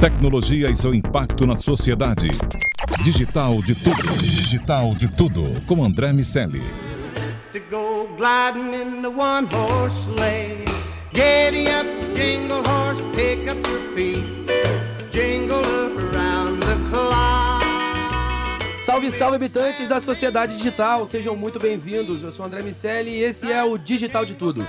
Tecnologia e seu impacto na sociedade. Digital de tudo. Digital de tudo. Com André Miceli. to go gliding in the one horse sleigh. Giddy up, jingle horse, pick up your feet. Jingle around the clock. Salve, salve, habitantes da sociedade digital, sejam muito bem-vindos. Eu sou André Miceli e esse é o Digital de Tudo,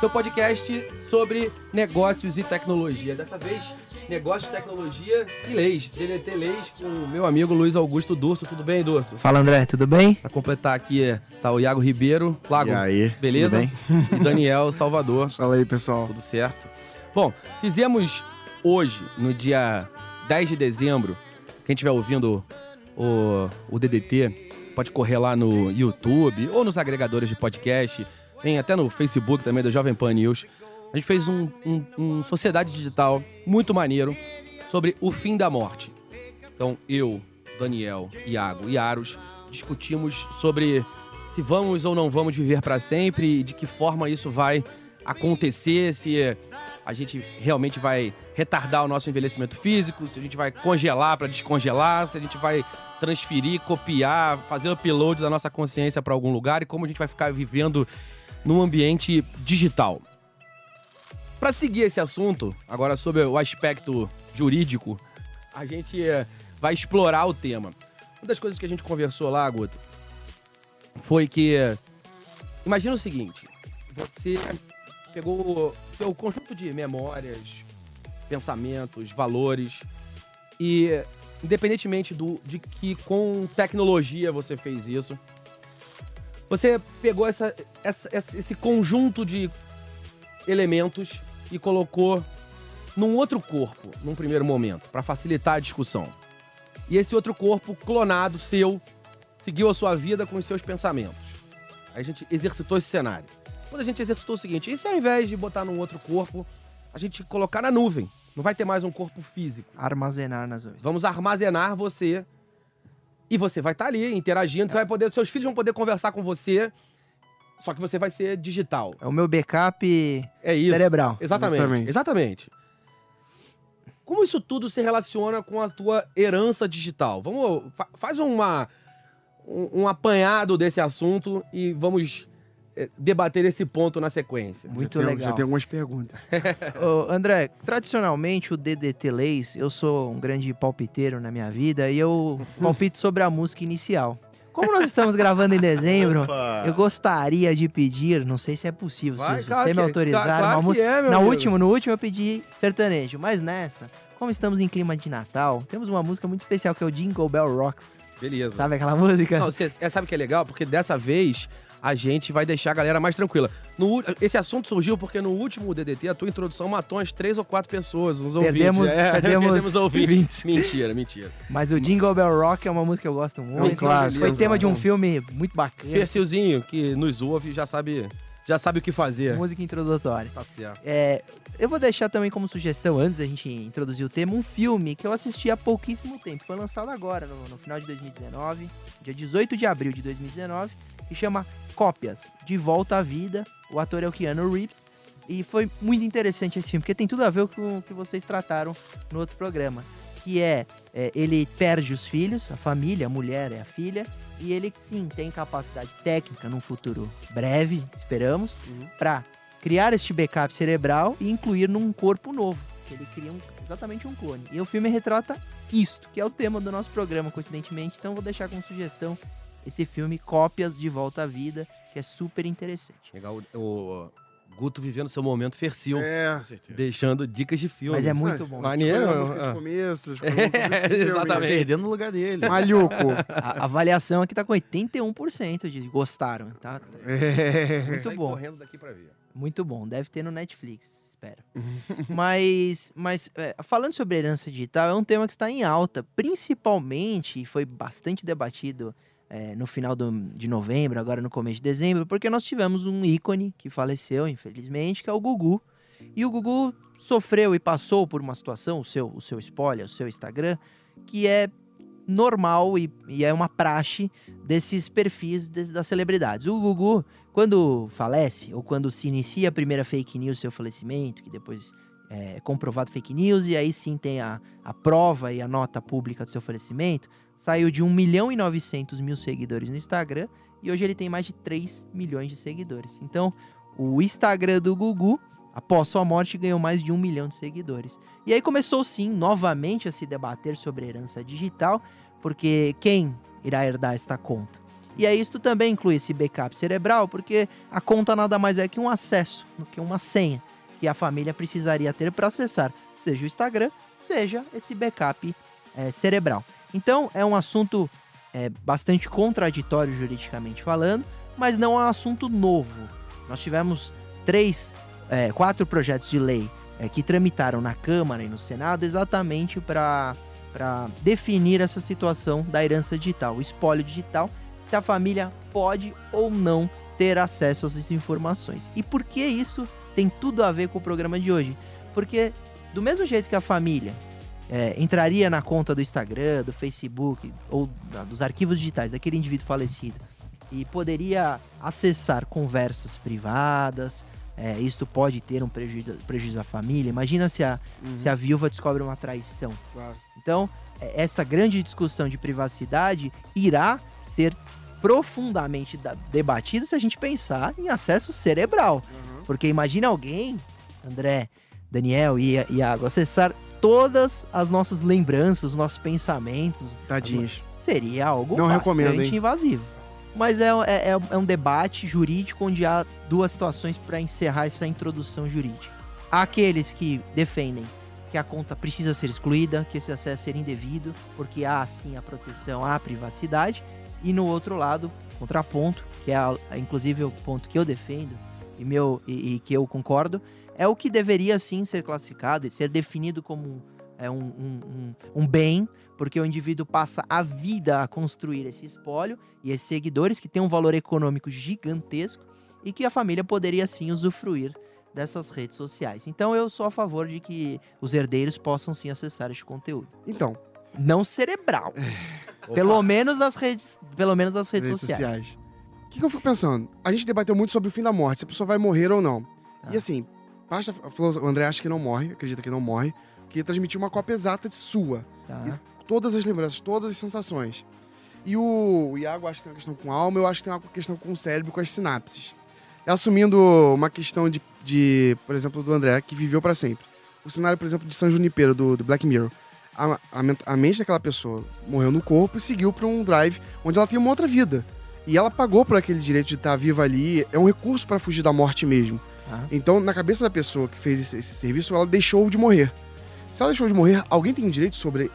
seu podcast sobre negócios e tecnologia. Dessa vez, negócios, tecnologia e leis. DDT Leis com o meu amigo Luiz Augusto Durso. Tudo bem, Durso? Fala André, tudo bem? Pra completar aqui, tá o Iago Ribeiro. Lago, E aí, beleza? tudo E Daniel Salvador. Fala aí, pessoal. Tudo certo? Bom, fizemos hoje, no dia 10 de dezembro, quem estiver ouvindo o, o DDT, pode correr lá no YouTube ou nos agregadores de podcast. Tem até no Facebook também, da Jovem Pan News. A gente fez um, um, um Sociedade Digital muito maneiro sobre o fim da morte. Então, eu, Daniel, Iago e Aros discutimos sobre se vamos ou não vamos viver para sempre e de que forma isso vai acontecer, se a gente realmente vai retardar o nosso envelhecimento físico, se a gente vai congelar para descongelar, se a gente vai transferir, copiar, fazer upload da nossa consciência para algum lugar e como a gente vai ficar vivendo num ambiente digital. Para seguir esse assunto, agora sobre o aspecto jurídico, a gente eh, vai explorar o tema. Uma das coisas que a gente conversou lá, Guto, foi que imagina o seguinte: você pegou seu conjunto de memórias, pensamentos, valores e independentemente do de que com tecnologia você fez isso, você pegou essa, essa- esse conjunto de elementos e colocou num outro corpo, num primeiro momento, para facilitar a discussão. E esse outro corpo clonado seu seguiu a sua vida com os seus pensamentos. Aí a gente exercitou esse cenário. Quando a gente exercitou o seguinte, e se ao invés de botar num outro corpo, a gente colocar na nuvem? Não vai ter mais um corpo físico. Armazenar nas nuvens. Vamos armazenar você e você vai estar ali interagindo, você vai poder, seus filhos vão poder conversar com você, só que você vai ser digital. É o meu backup É isso. cerebral. Exatamente, exatamente. Exatamente. Como isso tudo se relaciona com a tua herança digital? Vamos, fa- faz uma um, um apanhado desse assunto e vamos debater esse ponto na sequência. Muito já tem, legal. Já tem algumas perguntas. Ô, André, tradicionalmente o DDT Leis, eu sou um grande palpiteiro na minha vida e eu palpito sobre a música inicial. Como nós estamos gravando em dezembro, eu gostaria de pedir, não sei se é possível, Vai, se claro você me que- autorizar, claro- claro é, na amigo. última, no último eu pedi sertanejo, mas nessa, como estamos em clima de Natal, temos uma música muito especial que é o Jingle Bell Rocks. Beleza. Sabe aquela música? Não, você é, sabe o que é legal? Porque dessa vez a gente vai deixar a galera mais tranquila. No esse assunto surgiu porque no último DDT a tua introdução matou umas três ou quatro pessoas, uns Perdemos- ouvintes. É, perdemos ouvintes. Mentira, mentira. Mas o Jingle Bell Rock é uma música que eu gosto muito. clássico, Foi tema de um filme muito bacana. Fercilzinho, que nos ouve, já sabe, já sabe o que fazer. Música introdutória. Tá certo. É, eu vou deixar também como sugestão, antes da gente introduzir o tema, um filme que eu assisti há pouquíssimo tempo. Foi lançado agora, no, no final de 2019, dia 18 de abril de 2019, que chama Cópias, De Volta à Vida. O ator é o Keanu Reeves. E foi muito interessante esse filme, porque tem tudo a ver com o que vocês trataram no outro programa. Que é, é, ele perde os filhos, a família, a mulher é a filha, e ele sim tem capacidade técnica num futuro breve, esperamos, para criar este backup cerebral e incluir num corpo novo. Ele cria um- exatamente um clone. E o filme retrata isto, que é o tema do nosso programa, coincidentemente. Então vou deixar como sugestão esse filme Cópias de Volta à Vida, que é super interessante. Legal, o, o Guto vivendo seu momento Fercil, É. deixando dicas de filme. Mas é muito Ah, bom. Maneiro. A música de começo, É, filme. exatamente. Perdendo o lugar dele. Malhuco. A a avaliação aqui tá com 81% de gostaram, tá? É. Muito bom. correndo daqui pra ver. Muito bom. Deve ter no Netflix. espero. mas, mas é, falando sobre herança digital, é um tema que está em alta, principalmente, e foi bastante debatido é, no final do- de novembro, agora no começo de dezembro, porque nós tivemos um ícone que faleceu, infelizmente, que é o Gugu. E o Gugu sofreu e passou por uma situação, o seu, o seu spoiler, o seu Instagram, que é normal e, e é uma praxe desses perfis de- das celebridades. O Gugu, quando falece, ou quando se inicia a primeira fake news, seu falecimento, que depois é comprovado fake news, e aí sim tem a, a prova e a nota pública do seu falecimento, saiu de 1 milhão e 900 mil seguidores no Instagram, e hoje ele tem mais de 3 milhões de seguidores. Então, o Instagram do Gugu, após sua morte, ganhou mais de 1 milhão de seguidores. E aí começou sim, novamente, a se debater sobre herança digital, porque quem irá herdar esta conta? E aí isto também inclui esse backup cerebral, porque a conta nada mais é que um acesso, do que uma senha, que a família precisaria ter para acessar, seja o Instagram, seja esse backup eh, cerebral. Então é um assunto eh, bastante contraditório juridicamente falando, mas não é um assunto novo. Nós tivemos três, eh, quatro projetos de lei eh, que tramitaram na Câmara e no Senado exatamente para para definir essa situação da herança digital, o espólio digital, se a família pode ou não ter acesso a essas informações. E por que isso tem tudo a ver com o programa de hoje? Porque do mesmo jeito que a família é, entraria na conta do Instagram, do Facebook ou da- dos arquivos digitais daquele indivíduo falecido e poderia acessar conversas privadas, é, isto pode ter um prejuízo, prejuízo à família. Imagina se a, se a viúva descobre uma traição. Claro. Então, é, essa grande discussão de privacidade irá ser profundamente da- debatida se a gente pensar em acesso cerebral. Porque imagina alguém, André, Daniel e Iago, acessar todas as nossas lembranças, os nossos pensamentos. Tadinhos. Seria algo Não bastante recomendo, hein? invasivo. Mas é, é, é- é um debate jurídico onde há duas situações para encerrar essa introdução jurídica. Há aqueles que defendem que a conta precisa ser excluída, que esse acesso ser indevido, porque há sim a proteção à privacidade. E no outro lado, contraponto, que é a- inclusive o ponto que eu defendo e, meu, e, e que eu concordo, é o que deveria sim ser classificado e ser definido como um, é um, um, um, um bem, porque o indivíduo passa a vida a construir esse espólio e esses seguidores que tem um valor econômico gigantesco e que a família poderia sim usufruir dessas redes sociais. Então eu sou a favor de que os herdeiros possam sim acessar este conteúdo. Então, Não cerebral. pelo menos das redes, pelo menos das redes, redes sociais. sociais. O que, que eu fico pensando? A gente debateu muito sobre o fim da morte, se a pessoa vai morrer ou não. Tá. E assim, basta, falou, o André acha que não morre, acredita que não morre, que transmitiu uma cópia exata de sua. Tá? Todas as lembranças, todas as sensações. E o, o Iago acha que tem uma questão com alma, eu acho que tem uma questão com o cérebro, com as sinapses. Assumindo uma questão de, de por exemplo, do André, que viveu pra sempre. O cenário, por exemplo, de São Junipero, do, do Black Mirror. A, a, a mente daquela pessoa morreu no corpo e seguiu pra um drive onde ela tem uma outra vida. E ela pagou por aquele direito de estar viva ali. É um recurso pra fugir da morte mesmo. Tá. Então, na cabeça da pessoa que fez esse, esse serviço, ela deixou de morrer. Se ela deixou de morrer, alguém tem direito sobre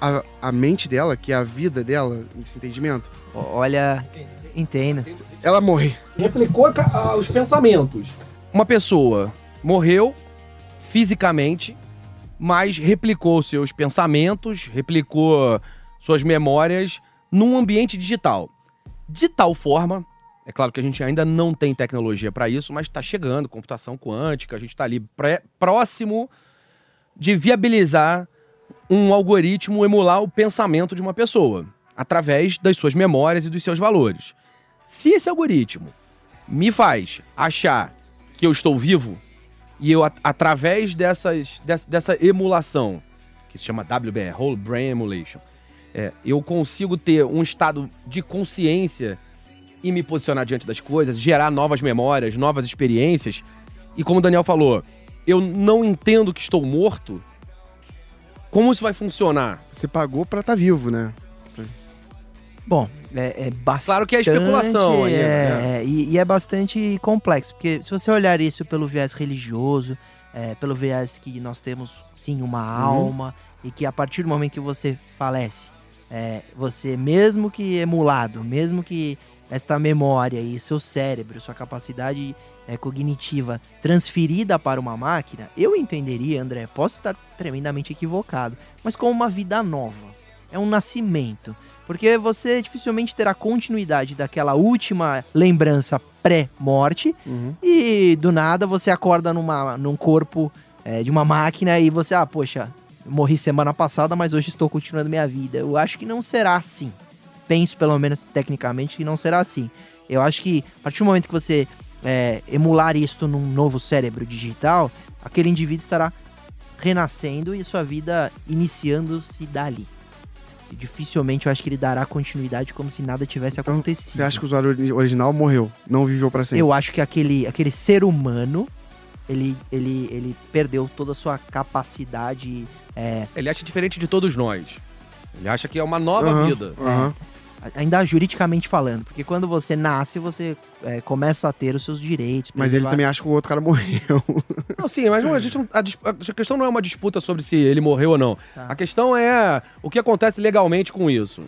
a, a mente dela, que é a vida dela, nesse entendimento? O- Olha, entendo. Ela morre. replicou ah, os pensamentos. Uma pessoa morreu fisicamente, mas replicou seus pensamentos, replicou suas memórias num ambiente digital. De tal forma, é claro que a gente ainda não tem tecnologia para isso, mas está chegando, computação quântica, a gente está ali pré- próximo de viabilizar um algoritmo emular o pensamento de uma pessoa, através das suas memórias e dos seus valores. Se esse algoritmo me faz achar que eu estou vivo e eu, at- através dessas, dessa, dessa emulação, que se chama WBR, Whole Brain Emulation, é, eu consigo ter um estado de consciência e me posicionar diante das coisas, gerar novas memórias, novas experiências. E como o Daniel falou, eu não entendo que estou morto. Como isso vai funcionar? Você pagou pra estar vivo, né? Bom, é, é bastante. Claro que é especulação aí, É, né? é, e, e é bastante complexo, porque se você olhar isso pelo viés religioso, é, pelo viés que nós temos sim uma alma, e que a partir do momento que você falece, é, você, mesmo que emulado, mesmo que esta memória e seu cérebro, sua capacidade é, cognitiva transferida para uma máquina, eu entenderia, André, posso estar tremendamente equivocado, mas como uma vida nova. É um nascimento. Porque você dificilmente terá continuidade daquela última lembrança pré-morte Uhum. e do nada você acorda numa, num corpo é, de uma máquina e você, ah, poxa, morri semana passada, mas hoje estou continuando minha vida. Eu acho que não será assim. Penso, pelo menos tecnicamente, que não será assim. Eu acho que a partir do momento que você é, emular isto num novo cérebro digital, aquele indivíduo estará renascendo e sua vida iniciando-se dali. E dificilmente eu acho que ele dará continuidade como se nada tivesse Então, acontecido. Você acha que o usuário ori- original morreu, não viveu pra sempre? Eu acho que aquele, aquele ser humano, ele, ele, ele perdeu toda a sua capacidade. É, Ele acha diferente de todos nós. Ele acha que é uma nova Aham, vida. aham. ainda juridicamente falando. Porque quando você nasce, você é, começa a ter os seus direitos. Mas ele também acha que o outro cara morreu. Não, sim, mas não, a, gente não- a, a questão não é uma disputa sobre se ele morreu ou não. Tá. A questão é o que acontece legalmente com isso.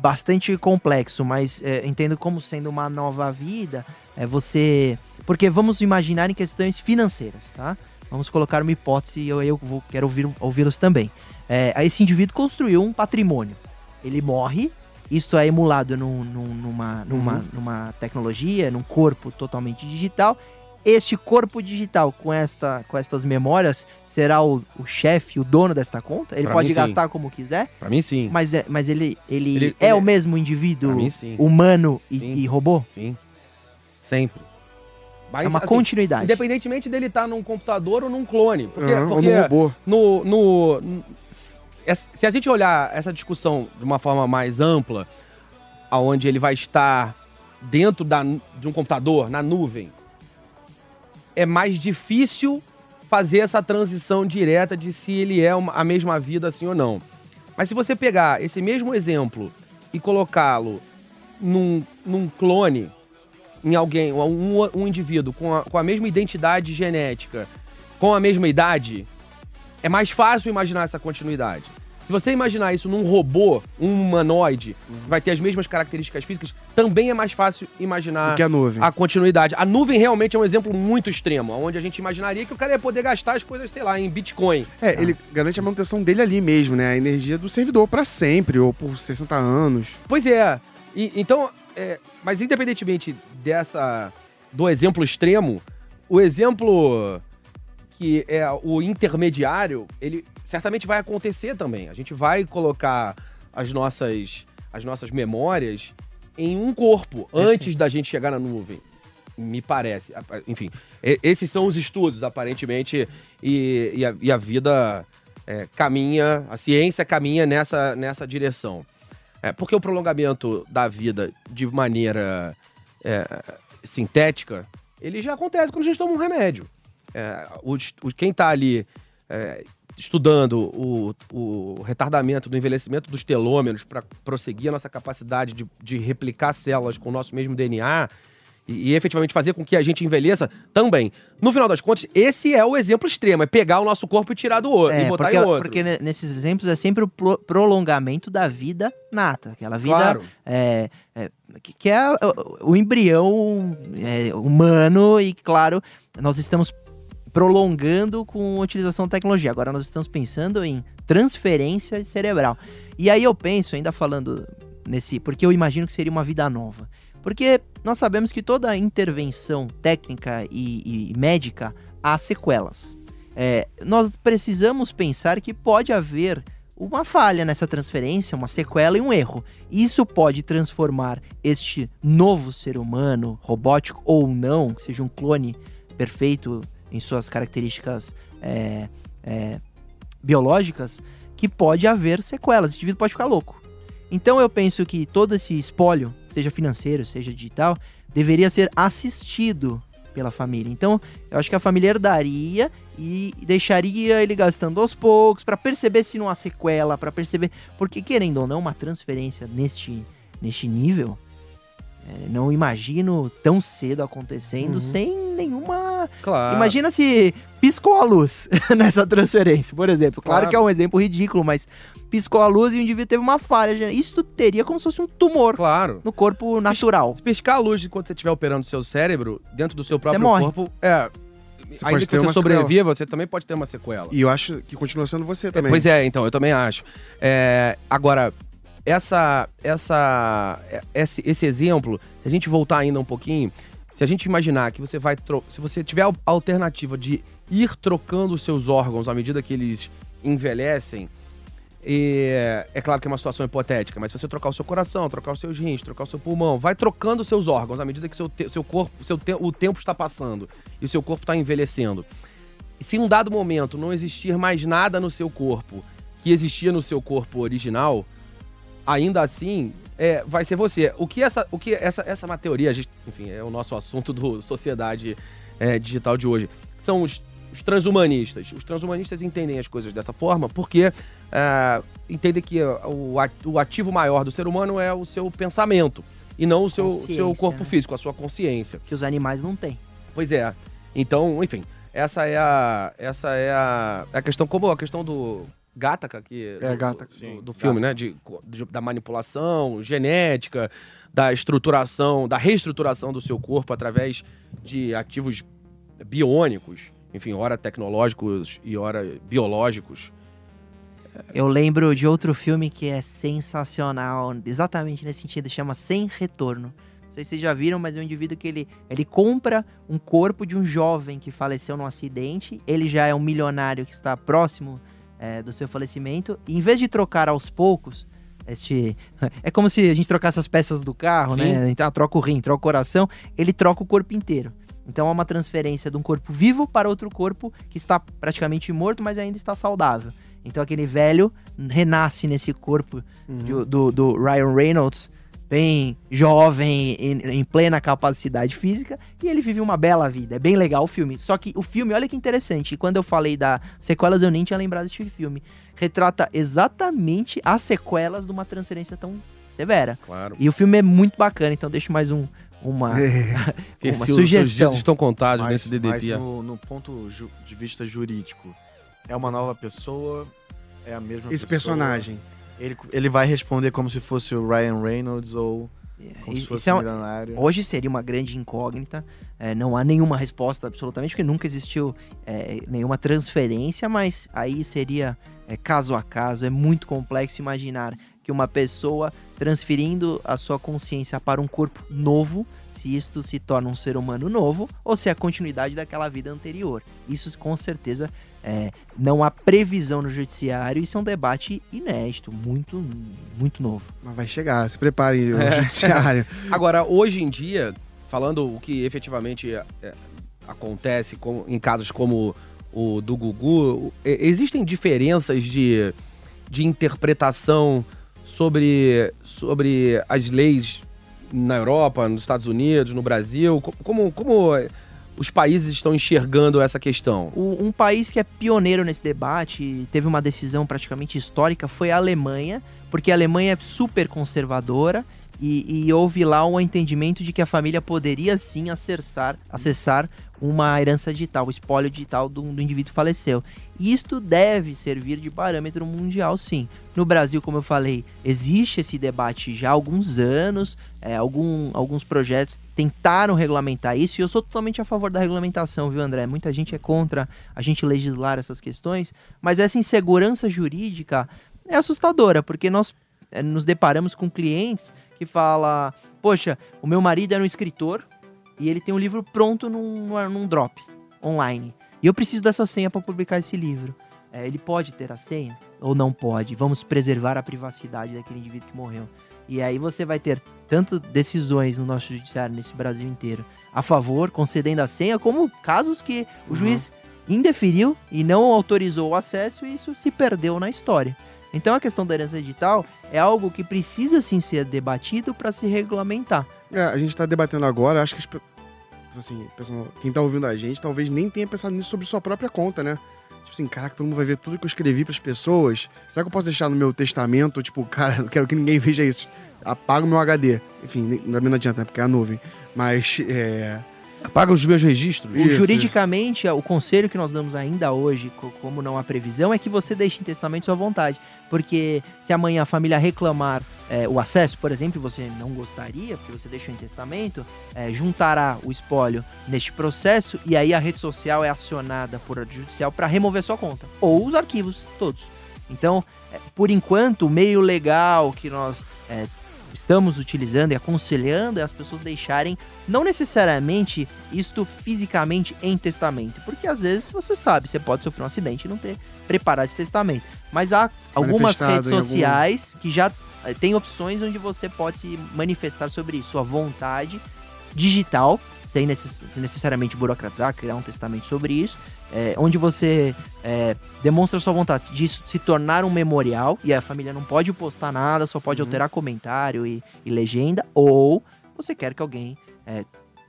bastante complexo, mas é, entendo como sendo uma nova vida, é você... Porque vamos imaginar em questões financeiras, tá? Vamos colocar uma hipótese e eu, eu vou, quero ouvir, ouvi-los também. É, esse indivíduo construiu um patrimônio. Ele morre, isto é emulado num- num- numa, numa, Uhum. numa tecnologia, num corpo totalmente digital. Este corpo digital com, esta, com estas memórias será o, o chefe, o dono desta conta? Ele Pra pode mim, sim. gastar como quiser? Pra mim, sim. Mas, é, mas ele, ele, Ele- é ele- o mesmo indivíduo mim, sim. humano e, Sim. e robô? Sim. Sempre. Mas, é uma assim, continuidade. Independentemente dele estar num computador ou num clone. Porque, ou porque no robô. no, no, no- se a gente olhar essa discussão de uma forma mais ampla, aonde ele vai estar dentro da, de um computador, na nuvem, é mais difícil fazer essa transição direta de se ele é uma- a mesma vida assim ou não. Mas se você pegar esse mesmo exemplo e colocá-lo num, num clone, em alguém, um, um indivíduo com a, com a mesma identidade genética, com a mesma idade, é mais fácil imaginar essa continuidade. Se você imaginar isso num robô, um humanoide, que vai ter as mesmas características físicas, também é mais fácil imaginar a nuvem. a continuidade. A nuvem realmente é um exemplo muito extremo, onde a gente imaginaria que o cara ia poder gastar as coisas, sei lá, em Bitcoin. É, ele garante a manutenção dele ali mesmo, né? A energia do servidor pra sempre, ou por 60 anos. Pois é. E- então, é, mas independentemente dessa do exemplo extremo, o exemplo que é o intermediário, ele certamente vai acontecer também. A gente vai colocar as nossas as nossas memórias em um corpo antes da gente chegar na nuvem. Me parece. Enfim, esses são os estudos, aparentemente, e, e a, e a vida é, caminha, a ciência caminha nessa, nessa direção. É, porque o prolongamento da vida de maneira é, sintética, ele já acontece quando a gente toma um remédio. É, os- os- quem está ali é, estudando o, o retardamento do envelhecimento dos telômeros para prosseguir a nossa capacidade de, de replicar células com o nosso mesmo DNA e, e efetivamente fazer com que a gente envelheça também. No final das contas, esse é o exemplo extremo, é pegar o nosso corpo e tirar do outro, e É, botar porque, em outro. porque ne- nesses exemplos é sempre o pro- prolongamento da vida nata. Aquela vida Claro. é, é, que, que é o, o embrião é, humano e, claro, nós estamos prolongando com a utilização da tecnologia. Agora nós estamos pensando em transferência cerebral. E aí eu penso, ainda falando nesse... Porque eu imagino que seria uma vida nova. Porque nós sabemos que toda intervenção técnica e, e médica há sequelas. É, nós precisamos pensar que pode haver uma falha nessa transferência, uma sequela e um erro. Isso pode transformar este novo ser humano, robótico ou não, que seja um clone perfeito em suas características é, é, biológicas, que pode haver sequelas. Esse indivíduo pode ficar louco. Então eu penso que todo esse espólio, seja financeiro, seja digital, deveria ser assistido pela família. Então, eu acho que a família herdaria e deixaria ele gastando aos poucos para perceber se não há sequela, para perceber, porque querendo ou não, uma transferência neste neste nível não imagino tão cedo acontecendo Uhum. sem nenhuma. Claro. Imagina se piscou a luz nessa transferência, por exemplo. Claro, Claro. que é um exemplo ridículo, mas piscou a luz e o indivíduo teve uma falha. Isso teria como se fosse um tumor Claro. no corpo natural. Se piscar a luz enquanto você estiver operando o seu cérebro, dentro do seu próprio morre. corpo, é. Você ainda que você sobreviva, você também pode ter uma sequela. E eu acho que continua sendo você também. Pois é, então, eu também acho. É, agora, essa, essa, esse, esse exemplo, se a gente voltar ainda um pouquinho, se a gente imaginar que você vai. Se você tiver a alternativa de ir trocando os seus órgãos à medida que eles envelhecem, é, é claro que é uma situação hipotética, mas se você trocar o seu coração, trocar os seus rins, trocar o seu pulmão, vai trocando os seus órgãos à medida que seu, seu corpo, seu te- o tempo está passando e o seu corpo está envelhecendo. Se em um dado momento não existir mais nada no seu corpo que existia no seu corpo original, ainda assim é, vai ser você. O que essa, o que essa, essa é uma teoria, a gente- enfim, é o nosso assunto do sociedade é, digital de hoje. São os, os transhumanistas. Os transhumanistas entendem as coisas dessa forma porque é, entendem que o, ativo maior do ser humano é o seu pensamento e não o seu, seu corpo né? físico, a sua consciência. Que os animais não têm. Pois é. Então, enfim, essa é a essa é a, a questão como a questão do Gataca que É, do, Gattaca. do, do filme, né, de, de- da manipulação genética, da estruturação, da reestruturação do seu corpo através de ativos biônicos, enfim, ora tecnológicos e ora biológicos. Eu lembro de outro filme que é sensacional, exatamente nesse sentido, chama Sem Retorno. Não sei se vocês já viram, mas é um indivíduo que ele, ele compra um corpo de um jovem que faleceu num acidente. Ele já é um milionário que está próximo é, do seu falecimento. E em vez de trocar aos poucos, este é como se a gente trocasse as peças do carro, Sim. né? Então troca o rim, troca o coração, ele troca o corpo inteiro. Então é uma transferência de um corpo vivo para outro corpo que está praticamente morto, mas ainda está saudável. Então aquele velho renasce nesse corpo de- do, do Ryan Reynolds, bem jovem, em, em plena capacidade física, e ele vive uma bela vida. É bem legal o filme. Só que o filme, olha que interessante, quando eu falei da sequelas, eu nem tinha lembrado desse filme. Retrata exatamente as sequelas de uma transferência tão severa. Claro. E o filme é muito bacana, então deixo mais um, uma, uma Se os seus sugestão. dias estão contados Mas, nesse DDT. mas no, no ponto ju- de vista jurídico, é uma nova pessoa, é a mesma Esse pessoa. personagem. Ele, ele vai responder como se fosse o Ryan Reynolds ou como E- se fosse é um- milionário. Hoje seria uma grande incógnita, é, não há nenhuma resposta absolutamente, porque nunca existiu é, nenhuma transferência, mas aí seria é, caso a caso, é muito complexo imaginar que uma pessoa transferindo a sua consciência para um corpo novo, se isto se torna um ser humano novo, ou se é a continuidade daquela vida anterior. Isso com certeza é, não há previsão no judiciário, isso é um debate inédito, muito, muito novo. Mas vai chegar, se prepare, o É. judiciário. Agora, hoje em dia, falando o que efetivamente é, é, acontece com- em casos como o do Gugu, e- existem diferenças de, de interpretação sobre, sobre as leis na Europa, nos Estados Unidos, no Brasil? Co- Como, como os países estão enxergando essa questão? O- um país que é pioneiro nesse debate, teve uma decisão praticamente histórica, foi a Alemanha, porque a Alemanha é super conservadora e, e houve lá um entendimento de que a família poderia sim acessar, acessar uma herança digital, o espólio digital do, do indivíduo faleceu. E isto deve servir de parâmetro mundial, sim. No Brasil, como eu falei, existe esse debate já há alguns anos, é, algum- alguns projetos tentaram regulamentar isso, e eu sou totalmente a favor da regulamentação, viu, André? Muita gente é contra a gente legislar essas questões, mas essa insegurança jurídica é assustadora, porque nós é, nos deparamos com clientes que falam: Poxa, o meu marido era um escritor e ele tem um livro pronto num, num drop online. E eu preciso dessa senha para publicar esse livro. É, ele pode ter a senha ou não pode? Vamos preservar a privacidade daquele indivíduo que morreu. E aí você vai ter tanto decisões no nosso judiciário, nesse Brasil inteiro, a favor, concedendo a senha, como casos que o juiz indeferiu e não autorizou o acesso e isso se perdeu na história. Então a questão da herança digital é algo que precisa sim ser debatido para se regulamentar. É, a gente tá debatendo agora, acho que as tipo assim, pensando- quem tá ouvindo a gente talvez nem tenha pensado nisso sobre sua própria conta, né? Tipo assim, caraca, todo mundo vai ver tudo que eu escrevi pras pessoas. Será que eu posso deixar no meu testamento? Tipo, cara, não quero que ninguém veja isso. apaga o meu HD. Enfim, também não adianta, né, porque é a nuvem. Mas, é... Apaga os meus registros. Isso, juridicamente, o conselho que nós damos ainda hoje, co- como não há previsão, é que você deixe em testamento sua vontade. Porque se amanhã a família reclamar é, o acesso, por exemplo, e você não gostaria, porque você deixou em testamento, é, juntará o espólio neste processo e aí a rede social é acionada por ordem judicial para remover sua conta. Ou os arquivos todos. Então, é, por enquanto, o meio legal que nós é, estamos utilizando e aconselhando é as pessoas deixarem não necessariamente isto fisicamente em testamento, porque às vezes você sabe, você pode sofrer um acidente e não ter preparado esse testamento. Mas há algumas redes em algum- sociais que já eh, tem opções onde você pode se manifestar sobre isso, sua vontade digital, sem, necess- sem necessariamente burocratizar, criar um testamento sobre isso, eh, onde você eh, demonstra sua vontade de se tornar um memorial e a família não pode postar nada, só pode alterar comentário e, e legenda, ou você quer que alguém é,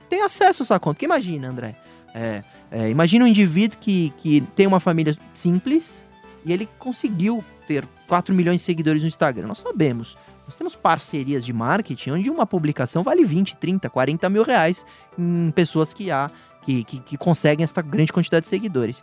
tenha acesso a essa conta. Porque imagina, André, é, é, imagina um indivíduo que, que tem uma família simples e ele conseguiu ter 4 milhões de seguidores no Instagram. Nós sabemos. Nós temos parcerias de marketing onde uma publicação vale 20, 30, 40 mil reais em pessoas que há, que, que, que conseguem essa grande quantidade de seguidores.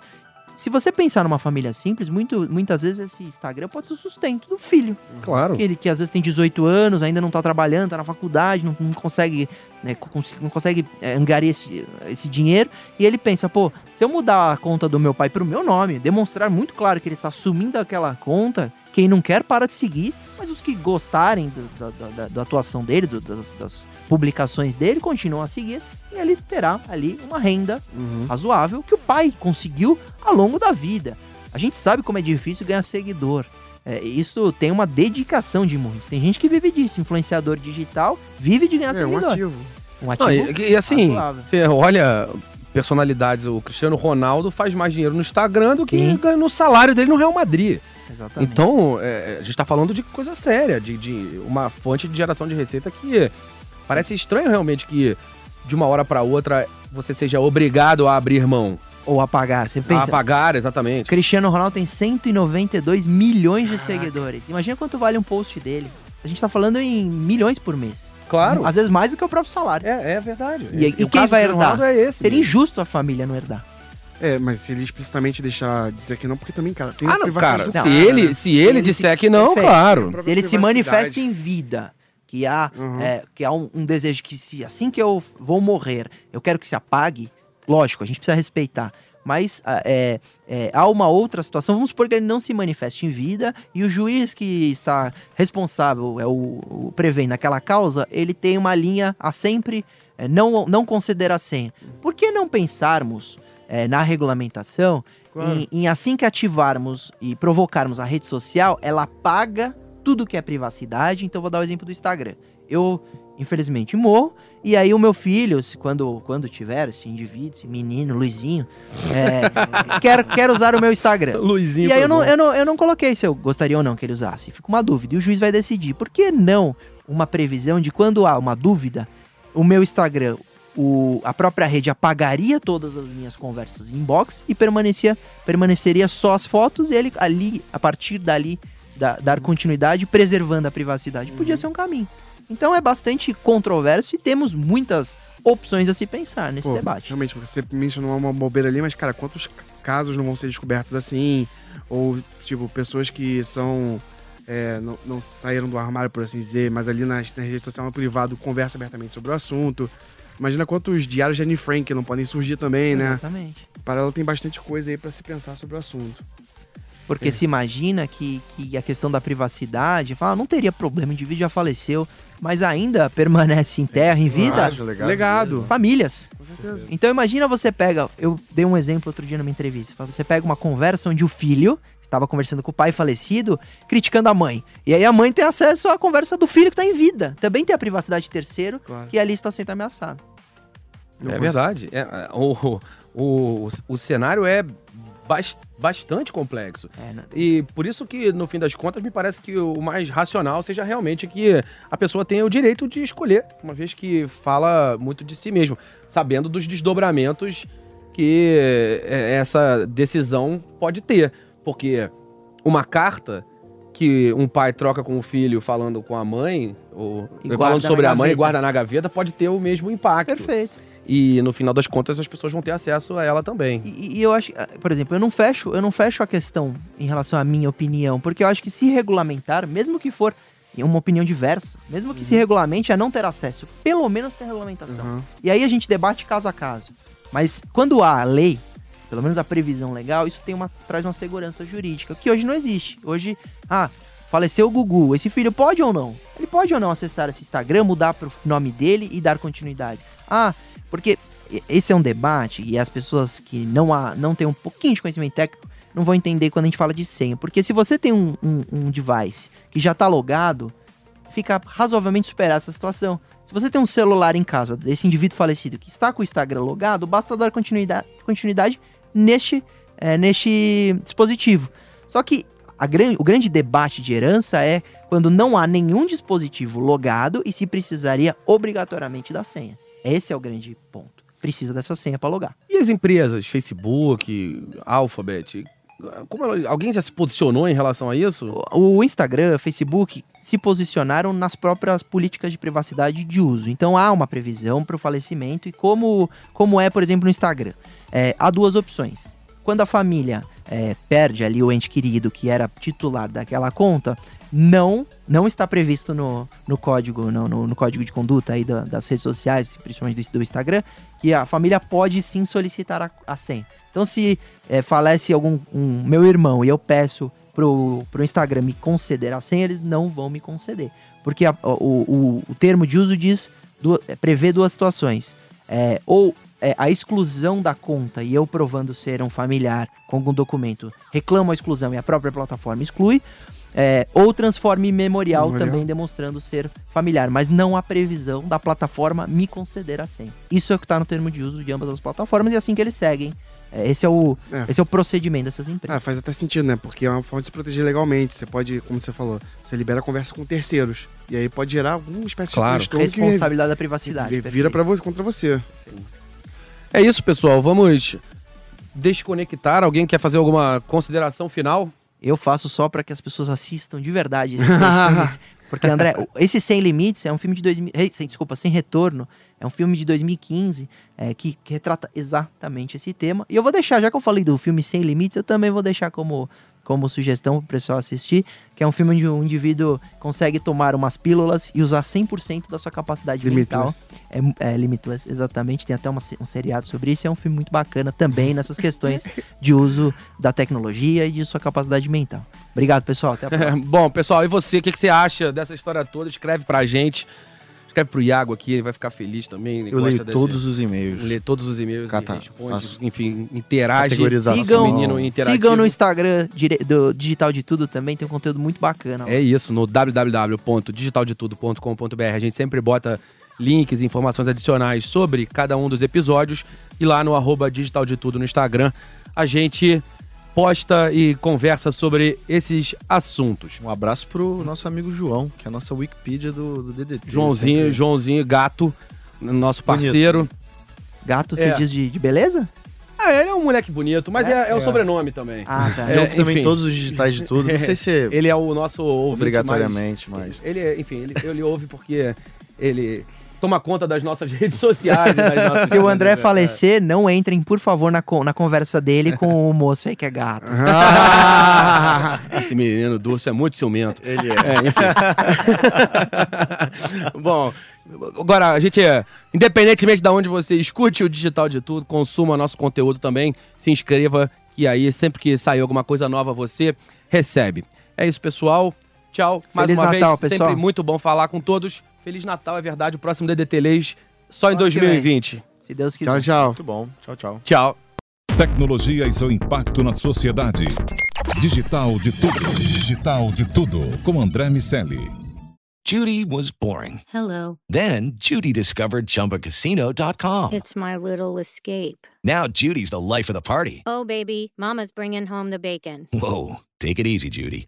Se você pensar numa família simples, muito, muitas vezes esse Instagram pode ser o sustento do filho. Claro. Aquele que às vezes tem 18 anos, ainda não tá trabalhando, tá na faculdade, não, não consegue, né, não consegue é, angariar esse, esse dinheiro. E ele pensa, pô, se eu mudar a conta do meu pai pro meu nome, demonstrar muito claro que ele está assumindo aquela conta, quem não quer para de seguir, os que gostarem do- da, da- da- da atuação dele, do- das, das publicações dele, continuam a seguir. E ele terá ali uma renda Uhum. razoável que o pai conseguiu ao longo da vida. A gente sabe como é difícil ganhar seguidor. É, isso tem uma dedicação de muitos. Tem gente que vive disso. Influenciador digital vive de ganhar É um seguidor. ativo. Um Não, ativo. e, e assim, razoável. você olha personalidades, o Cristiano Ronaldo faz mais dinheiro no Instagram do que Sim. ganha no salário dele no Real Madrid. Exatamente. Então, é, a gente tá falando de coisa séria, de, de uma fonte de geração de receita que parece estranho realmente que de uma hora pra outra você seja obrigado a abrir mão. Ou apagar. Você A pensa. pagar, exatamente. Cristiano Ronaldo tem 192 milhões de seguidores. Imagina quanto vale um post dele. A gente tá falando em milhões por mês. Claro. Às vezes mais do que o próprio salário. É, é verdade. E- e quem vai herdar? É esse Seria mesmo. injusto a família não herdar. É, mas se ele explicitamente deixar dizer que não, porque também, cara, tem Ah, não, privacidade cara, do se cara, ele, né? se ele Ele disser se- que não, Perfeito. claro. Se ele se manifesta em vida, que há, Uhum. é, que há um, um desejo que se assim que eu vou morrer, eu quero que se apague, lógico, a gente precisa respeitar. Mas ah, é, é, há uma outra situação, vamos supor que ele não se manifeste em vida e o juiz que está responsável, é o, o prevendo aquela causa, ele tem uma linha a sempre é, não, não conceder a senha. Por que não pensarmos é, na regulamentação Claro. em, em assim que ativarmos e provocarmos a rede social, ela apaga tudo que é privacidade. Então, vou dar o exemplo do Instagram. Eu, infelizmente, morro. E aí, o meu filho, se- quando, quando tiver, esse indivíduo, esse menino, Luizinho, é, quer, quer usar o meu Instagram. Luizinho. E aí, eu não, eu, não, eu não coloquei se eu gostaria ou não que ele usasse. Fica uma dúvida. E o juiz vai decidir. Por que não uma previsão de quando há uma dúvida, o meu Instagram, o, a própria rede apagaria todas as minhas conversas em inbox e permanecia, permaneceria só as fotos e ele ali, a partir dali, da- dar continuidade, preservando a privacidade. Podia ser um caminho. Então é bastante controverso e temos muitas opções a se pensar nesse Pô, debate. Realmente, você mencionou uma bobeira ali, mas, cara, quantos casos não vão ser descobertos assim? Ou, tipo, pessoas que são. é, não, não saíram do armário, por assim dizer, mas ali nas redes sociais, no privado, conversa abertamente sobre o assunto. Imagina quantos diários de Anne Frank não podem surgir também, né? Exatamente. Para ela tem bastante coisa aí pra se pensar sobre o assunto. Porque É. se imagina que, que a questão da privacidade, fala, "Ah, não teria problema, o indivíduo já faleceu, mas ainda permanece em terra, em vida, Legado, legado. Legado. famílias. Com certeza. Então imagina você pega, eu dei um exemplo outro dia numa entrevista, você pega uma conversa onde o filho estava conversando com o pai falecido, criticando a mãe. E aí a mãe tem acesso à conversa do filho que está em vida. Também tem a privacidade de terceiro, Claro. que ali está sendo ameaçado. Não É consigo- verdade. É, é, o, o, o cenário é bas- bastante complexo. É, né? E por isso que, no fim das contas, me parece que o mais racional seja realmente que a pessoa tenha o direito de escolher, uma vez que fala muito de si mesmo, sabendo dos desdobramentos que é, essa decisão pode ter. Porque uma carta que um pai troca com o filho falando com a mãe, ou E falando sobre a mãe e guarda na gaveta, pode ter o mesmo impacto. Perfeito. E no final das contas as pessoas vão ter acesso a ela também. E, e eu acho, ah, por exemplo, eu não fecho, eu não fecho a questão em relação à minha opinião, porque eu acho que se regulamentar, mesmo que for uma opinião diversa, mesmo que se regulamente a não ter acesso, pelo menos ter regulamentação. Uhum. E aí a gente debate caso a caso. Mas quando há a lei, pelo menos a previsão legal, isso tem uma, traz uma segurança jurídica, que hoje não existe. Hoje, ah, faleceu o Gugu, esse filho pode ou não? Ele pode ou não acessar esse Instagram, mudar pro nome dele e dar continuidade? Ah, porque esse é um debate e as pessoas que não, há, não têm um pouquinho de conhecimento técnico não vão entender quando a gente fala de senha. Porque se você tem um, um, um device que já está logado, fica razoavelmente superada essa situação. Se você tem um celular em casa desse indivíduo falecido que está com o Instagram logado, basta dar continuidade, continuidade neste, eh, neste dispositivo. Só que gran, o grande debate de herança é quando não há nenhum dispositivo logado e se precisaria obrigatoriamente da senha. Esse é o grande ponto. Precisa dessa senha para logar. E as empresas, Facebook, Alphabet, como ela- alguém já se posicionou em relação a isso? O Instagram, Facebook se posicionaram nas próprias políticas de privacidade de uso. Então há uma previsão para o falecimento e como, como é, por exemplo, no Instagram. É, há duas opções. Quando a família é, perde ali o ente querido que era titular daquela conta, não não está previsto no, no código no, no- no código de conduta aí da- das redes sociais, principalmente do, do Instagram, que a família pode sim solicitar a, a senha. Então se é, falece algum um, meu irmão e eu peço pro, pro Instagram me conceder a senha, eles não vão me conceder. Porque a- o, o, o termo de uso diz, du- é, prevê duas situações. É, ou é, a exclusão da conta e eu provando ser um familiar com algum documento, reclamo a exclusão e a própria plataforma exclui. é, ou transforme em memorial, Memorial. também demonstrando ser familiar, mas não há previsão da plataforma me conceder a senha. Isso é o que está no termo de uso de ambas as plataformas e é assim que eles seguem. É, esse, é o, É. esse é o procedimento dessas Ah, empresas. faz até sentido, né? Porque é uma forma de se proteger legalmente. Você pode, como você falou, você libera a conversa com terceiros. E aí pode gerar alguma espécie Claro. de transtorno que Responsabilidade da privacidade. vira pra você, contra você. É isso, pessoal. Vamos desconectar. Alguém quer fazer alguma consideração final? Eu faço só pra que as pessoas assistam de verdade esses filmes. Porque, André, esse Sem Limites é um filme de 2000. eh, sem- Desculpa, Sem Retorno. É um filme de 2015 é, que, que retrata exatamente esse tema. E eu vou deixar, já que eu falei do filme Sem Limites, eu também vou deixar como, como sugestão pro pessoal assistir. Que é um filme onde um indivíduo consegue tomar umas pílulas e usar 100% da sua capacidade mental. Limitless. É, é Limitless, exatamente. Tem até uma um seriado sobre isso. É um filme muito bacana também nessas questões de uso da tecnologia e de sua capacidade mental. Obrigado, pessoal. Até a próxima. Bom, pessoal, e você? O que, que você acha dessa história toda? Escreve pra gente. Escreve pro Iago aqui, ele vai ficar feliz também. ele Eu leio desse- todos os e-mails. Lê todos os e-mails Cata, responde, faço enfim, interage. Sigam, menino. Sigam no Instagram dire- do Digital de Tudo também, tem um conteúdo muito bacana. É isso, no www.digitaldetudo.com.br. A gente sempre bota links e informações adicionais sobre cada um dos episódios. E lá no arroba Digital de Tudo no Instagram, a gente posta e conversa sobre esses assuntos. Um abraço pro nosso amigo João, que é a nossa Wikipedia do, do DDT. Joãozinho, Sempre- Joãozinho Gato, nosso Bonito. parceiro. Gato, você É. diz de, de beleza? Ah, ele é um moleque bonito, mas é, é o É. sobrenome também. Ah, tá. É, Ele ouve também enfim. todos os digitais de tudo. Não sei se é Ele é o nosso ouvinte obrigatoriamente, mas... mais- Ele, é- enfim, ele, ele ouve porque ele toma conta das nossas redes sociais. e das nossas- Se o André É. falecer, não entrem, por favor, na, na conversa dele com o moço aí que é gato. Esse menino Durso é muito ciumento. Ele é. É, enfim. Bom, agora a gente, é, independentemente de onde você escute o Digital de Tudo, consuma nosso conteúdo também, se inscreva, que aí sempre que sair alguma coisa nova você recebe. É isso, pessoal. Tchau. Mais Feliz uma Natal, vez, pessoal. sempre muito bom falar com todos. Feliz Natal, é verdade. O próximo DDT Leis só em Ano que vem. 2020. Se Deus quiser. Tchau, tchau. Muito bom. Tchau, tchau. Tchau. Tecnologia e seu impacto na sociedade. Digital de tudo. Digital de tudo. Com André Miceli. Judy was boring. Hello. Then Judy discovered ChumbaCasino.com. It's my little escape. Now Judy's the life of the party. Oh, baby, Mama's bringing home the bacon. Whoa, take it easy, Judy.